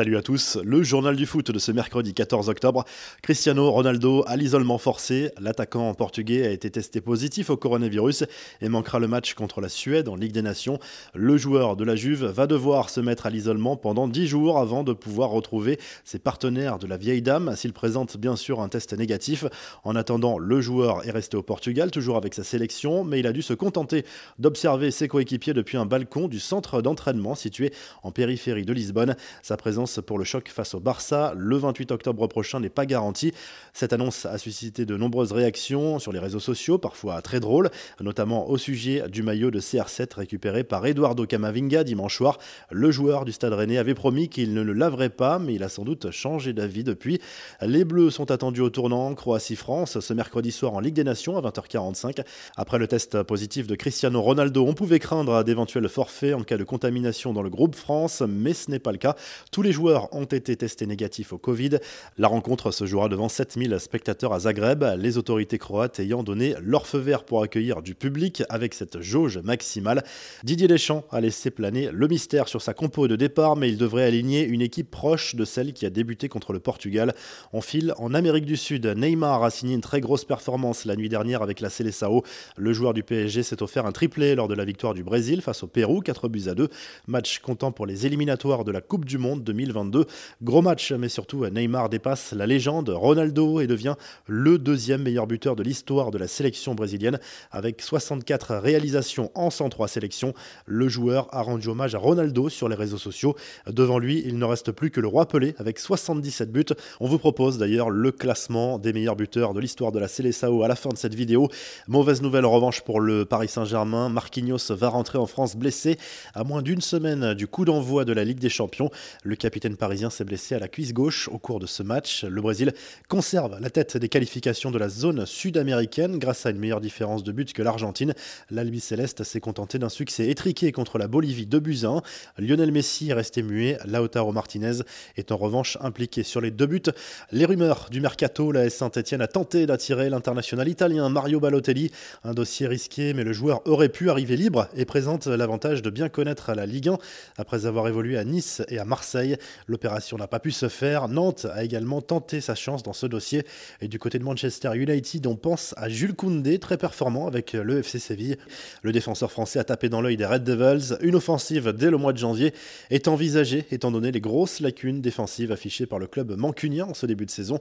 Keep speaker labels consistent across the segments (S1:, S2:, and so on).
S1: Salut à tous, le journal du foot de ce mercredi 14 octobre. Cristiano Ronaldo à l'isolement forcé. L'attaquant portugais a été testé positif au coronavirus et manquera le match contre la Suède en Ligue des Nations. Le joueur de la Juve va devoir se mettre à l'isolement pendant 10 jours avant de pouvoir retrouver ses partenaires de la vieille dame s'il présente bien sûr un test négatif. En attendant, le joueur est resté au Portugal, toujours avec sa sélection, mais il a dû se contenter d'observer ses coéquipiers depuis un balcon du centre d'entraînement situé en périphérie de Lisbonne. Sa présence pour le choc face au Barça le 28 octobre prochain n'est pas garantie. Cette annonce a suscité de nombreuses réactions sur les réseaux sociaux, parfois très drôles, notamment au sujet du maillot de CR7 récupéré par Eduardo Camavinga dimanche soir. Le joueur du Stade Rennais avait promis qu'il ne le laverait pas, mais il a sans doute changé d'avis depuis. Les Bleus sont attendus au tournant Croatie-France ce mercredi soir en Ligue des Nations à 20h45. Après le test positif de Cristiano Ronaldo, on pouvait craindre d'éventuels forfaits en cas de contamination dans le groupe France, mais ce n'est pas le cas. Tous les les joueurs ont été testés négatifs au Covid. La rencontre se jouera devant 7000 spectateurs à Zagreb, les autorités croates ayant donné leur feu vert pour accueillir du public avec cette jauge maximale. Didier Deschamps a laissé planer le mystère sur sa compo de départ, mais il devrait aligner une équipe proche de celle qui a débuté contre le Portugal. En file, en Amérique du Sud, Neymar a signé une très grosse performance la nuit dernière avec la Célessao. Le joueur du PSG s'est offert un triplé lors de la victoire du Brésil face au Pérou, 4 buts à 2. Match comptant pour les éliminatoires de la Coupe du Monde 2022. Gros match, mais surtout Neymar dépasse la légende Ronaldo et devient le deuxième meilleur buteur de l'histoire de la sélection brésilienne avec 64 réalisations en 103 sélections. Le joueur a rendu hommage à Ronaldo sur les réseaux sociaux. Devant lui, il ne reste plus que le roi Pelé avec 77 buts. On vous propose d'ailleurs le classement des meilleurs buteurs de l'histoire de la Seleção à la fin de cette vidéo. Mauvaise nouvelle en revanche pour le Paris Saint-Germain. Marquinhos va rentrer en France blessé à moins d'une semaine du coup d'envoi de la Ligue des Champions. Capitaine parisien s'est blessé à la cuisse gauche au cours de ce match. Le Brésil conserve la tête des qualifications de la zone sud-américaine grâce à une meilleure différence de but que l'Argentine. L'Albi Céleste s'est contenté d'un succès étriqué contre la Bolivie de buts Lionel Messi est resté muet. Lautaro Martinez est en revanche impliqué sur les deux buts. Les rumeurs du mercato, la S Saint-Etienne a tenté d'attirer l'international italien Mario Balotelli. Un dossier risqué, mais le joueur aurait pu arriver libre et présente l'avantage de bien connaître la Ligue 1 après avoir évolué à Nice et à Marseille. L'opération n'a pas pu se faire. Nantes a également tenté sa chance dans ce dossier. Et du côté de Manchester United, on pense à Jules Koundé, très performant avec le FC Séville. Le défenseur français a tapé dans l'œil des Red Devils. Une offensive dès le mois de janvier est envisagée, étant donné les grosses lacunes défensives affichées par le club mancunien en ce début de saison.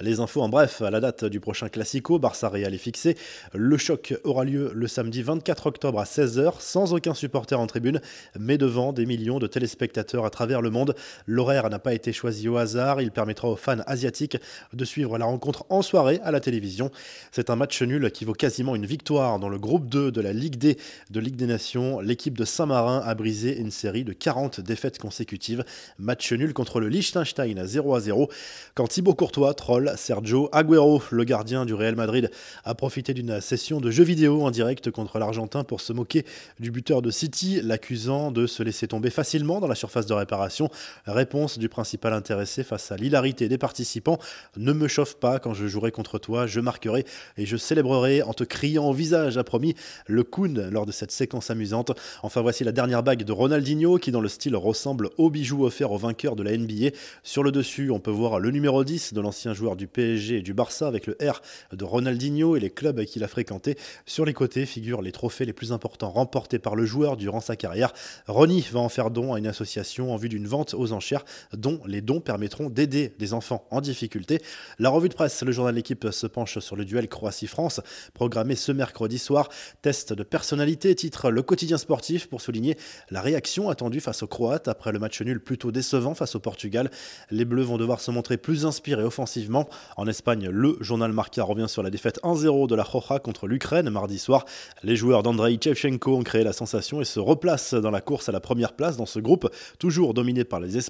S1: Les infos en bref, à la date du prochain Classico, Barça Real est fixé. Le choc aura lieu le samedi 24 octobre à 16h, sans aucun supporter en tribune, mais devant des millions de téléspectateurs à travers le monde. L'horaire n'a pas été choisi au hasard, il permettra aux fans asiatiques de suivre la rencontre en soirée à la télévision. C'est un match nul qui vaut quasiment une victoire dans le groupe 2 de la Ligue D de Ligue des Nations. L'équipe de Saint-Marin a brisé une série de 40 défaites consécutives. Match nul contre le Liechtenstein à 0 à 0. Quand Thibaut Courtois troll Sergio Agüero, le gardien du Real Madrid, a profité d'une session de jeux vidéo en direct contre l'Argentin pour se moquer du buteur de City, l'accusant de se laisser tomber facilement dans la surface de réparation. Réponse du principal intéressé face à l'hilarité des participants. Ne me chauffe pas quand je jouerai contre toi, je marquerai et je célébrerai en te criant au visage, a promis le Kun lors de cette séquence amusante. Enfin voici la dernière bague de Ronaldinho qui dans le style ressemble au bijou offert au vainqueur de la NBA. Sur le dessus, on peut voir le numéro 10 de l'ancien joueur du PSG et du Barça avec le R de Ronaldinho et les clubs qu'il a fréquentés. Sur les côtés figurent les trophées les plus importants remportés par le joueur durant sa carrière. Ronnie va en faire don à une association en vue d'une vente aux enchères dont les dons permettront d'aider des enfants en difficulté. La revue de presse, le journal L'équipe se penche sur le duel Croatie-France, programmé ce mercredi soir. Test de personnalité, titre Le quotidien sportif pour souligner la réaction attendue face aux Croates après le match nul plutôt décevant face au Portugal. Les Bleus vont devoir se montrer plus inspirés offensivement. En Espagne, le journal Marca revient sur la défaite 1-0 de la Roja contre l'Ukraine mardi soir. Les joueurs d'Andrei Shevchenko ont créé la sensation et se replacent dans la course à la première place dans ce groupe, toujours dominé par les Espagnols.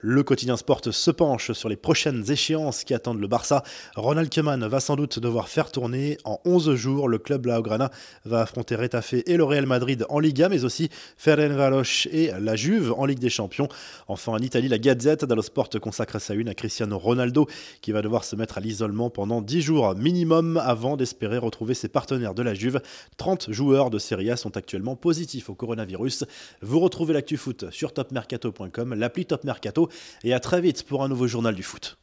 S1: Le quotidien Sport se penche sur les prochaines échéances qui attendent le Barça. Ronald Koeman va sans doute devoir faire tourner en 11 jours. Le club Laograna va affronter Retafe et le Real Madrid en Liga, mais aussi Ferencváros et la Juve en Ligue des Champions. Enfin, en Italie, la Gazette dello Sport consacre sa une à Cristiano Ronaldo, qui va devoir se mettre à l'isolement pendant 10 jours minimum avant d'espérer retrouver ses partenaires de la Juve. 30 joueurs de Serie A sont actuellement positifs au coronavirus. Vous retrouvez l'actu foot sur topmercato.com, l'appli Top Mercato et à très vite pour un nouveau journal du foot.